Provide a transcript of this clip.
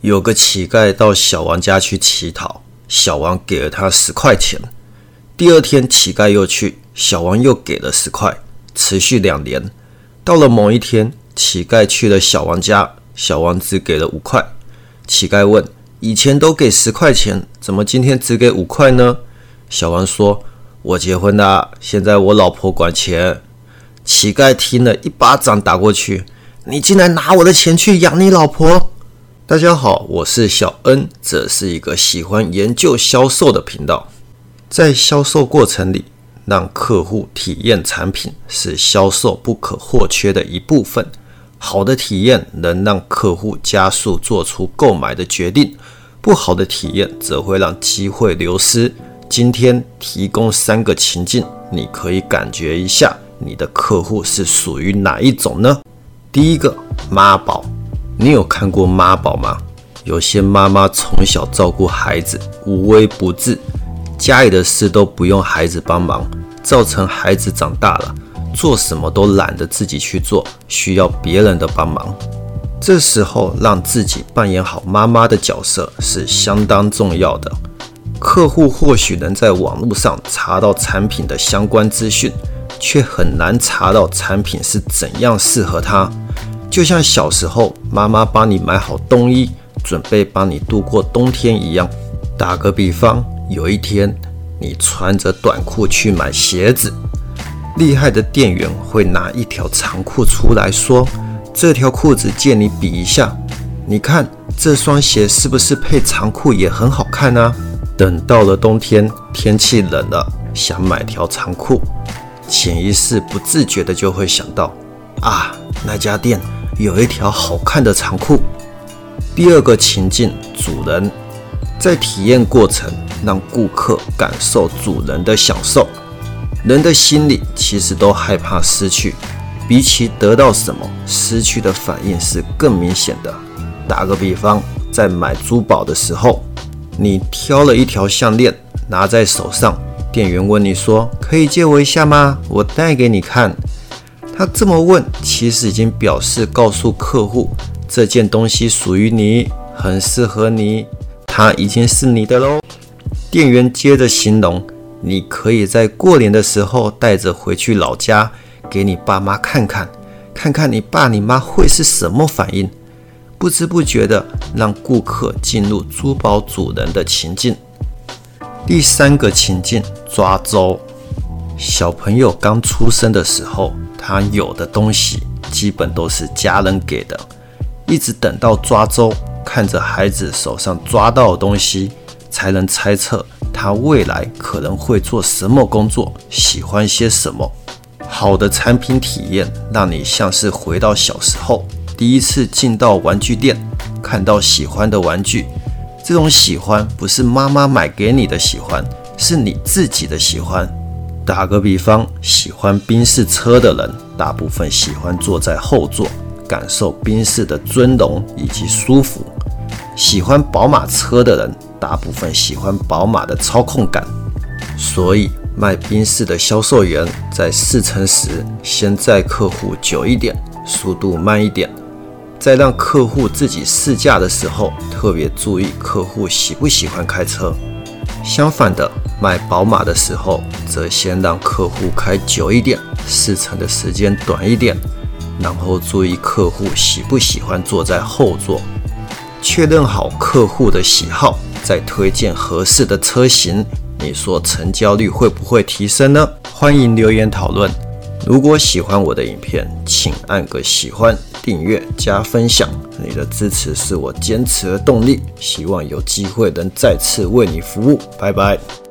有个乞丐到小王家去乞讨，小王给了他十块钱。第二天，乞丐又去，小王又给了十块，持续两年。到了某一天，乞丐去了小王家，小王只给了五块。乞丐问：“以前都给十块钱，怎么今天只给五块呢？”小王说：“我结婚了，现在我老婆管钱。”乞丐听了一巴掌打过去：“你竟然拿我的钱去养你老婆！”大家好，我是小恩，这是一个喜欢研究销售的频道。在销售过程里，让客户体验产品是销售不可或缺的一部分。好的体验能让客户加速做出购买的决定，不好的体验则会让机会流失。今天提供三个情境，你可以感觉一下你的客户是属于哪一种呢？第一个，妈宝，你有看过妈宝吗？有些妈妈从小照顾孩子，无微不至。家里的事都不用孩子帮忙，造成孩子长大了做什么都懒得自己去做，需要别人的帮忙。这时候让自己扮演好妈妈的角色是相当重要的。客户或许能在网络上查到产品的相关资讯，却很难查到产品是怎样适合他。就像小时候妈妈帮你买好冬衣，准备帮你度过冬天一样。打个比方。有一天，你穿着短裤去买鞋子，厉害的店员会拿一条长裤出来说：“这条裤子借你比一下，你看这双鞋是不是配长裤也很好看呢？”等到了冬天，天气冷了，想买条长裤，潜意识不自觉的就会想到：“啊，那家店有一条好看的长裤。”第二个情境，主人。在体验过程，让顾客感受主人的享受。人的心里其实都害怕失去，比起得到什么，失去的反应是更明显的。打个比方，在买珠宝的时候，你挑了一条项链拿在手上，店员问你说：“可以借我一下吗？我戴给你看。”他这么问，其实已经表示告诉客户，这件东西属于你，很适合你。它已经是你的喽。店员接着形容：“你可以在过年的时候带着回去老家，给你爸妈看看，看看你爸你妈会是什么反应。”不知不觉的让顾客进入珠宝主人的情境。第三个情境：抓周。小朋友刚出生的时候，他有的东西基本都是家人给的，一直等到抓周。看着孩子手上抓到的东西，才能猜测他未来可能会做什么工作，喜欢些什么。好的产品体验，让你像是回到小时候，第一次进到玩具店，看到喜欢的玩具。这种喜欢不是妈妈买给你的喜欢，是你自己的喜欢。打个比方，喜欢宾士车的人，大部分喜欢坐在后座，感受宾士的尊荣以及舒服。喜欢宝马车的人，大部分喜欢宝马的操控感。所以，卖宾士的销售员在试乘时，先载客户久一点，速度慢一点，在让客户自己试驾的时候，特别注意客户喜不喜欢开车。相反的，卖宝马的时候，则先让客户开久一点，试乘的时间短一点，然后注意客户喜不喜欢坐在后座。确认好客户的喜好，再推荐合适的车型，你说成交率会不会提升呢？欢迎留言讨论。如果喜欢我的影片，请按个喜欢、订阅、加分享，你的支持是我坚持的动力。希望有机会能再次为你服务。拜拜。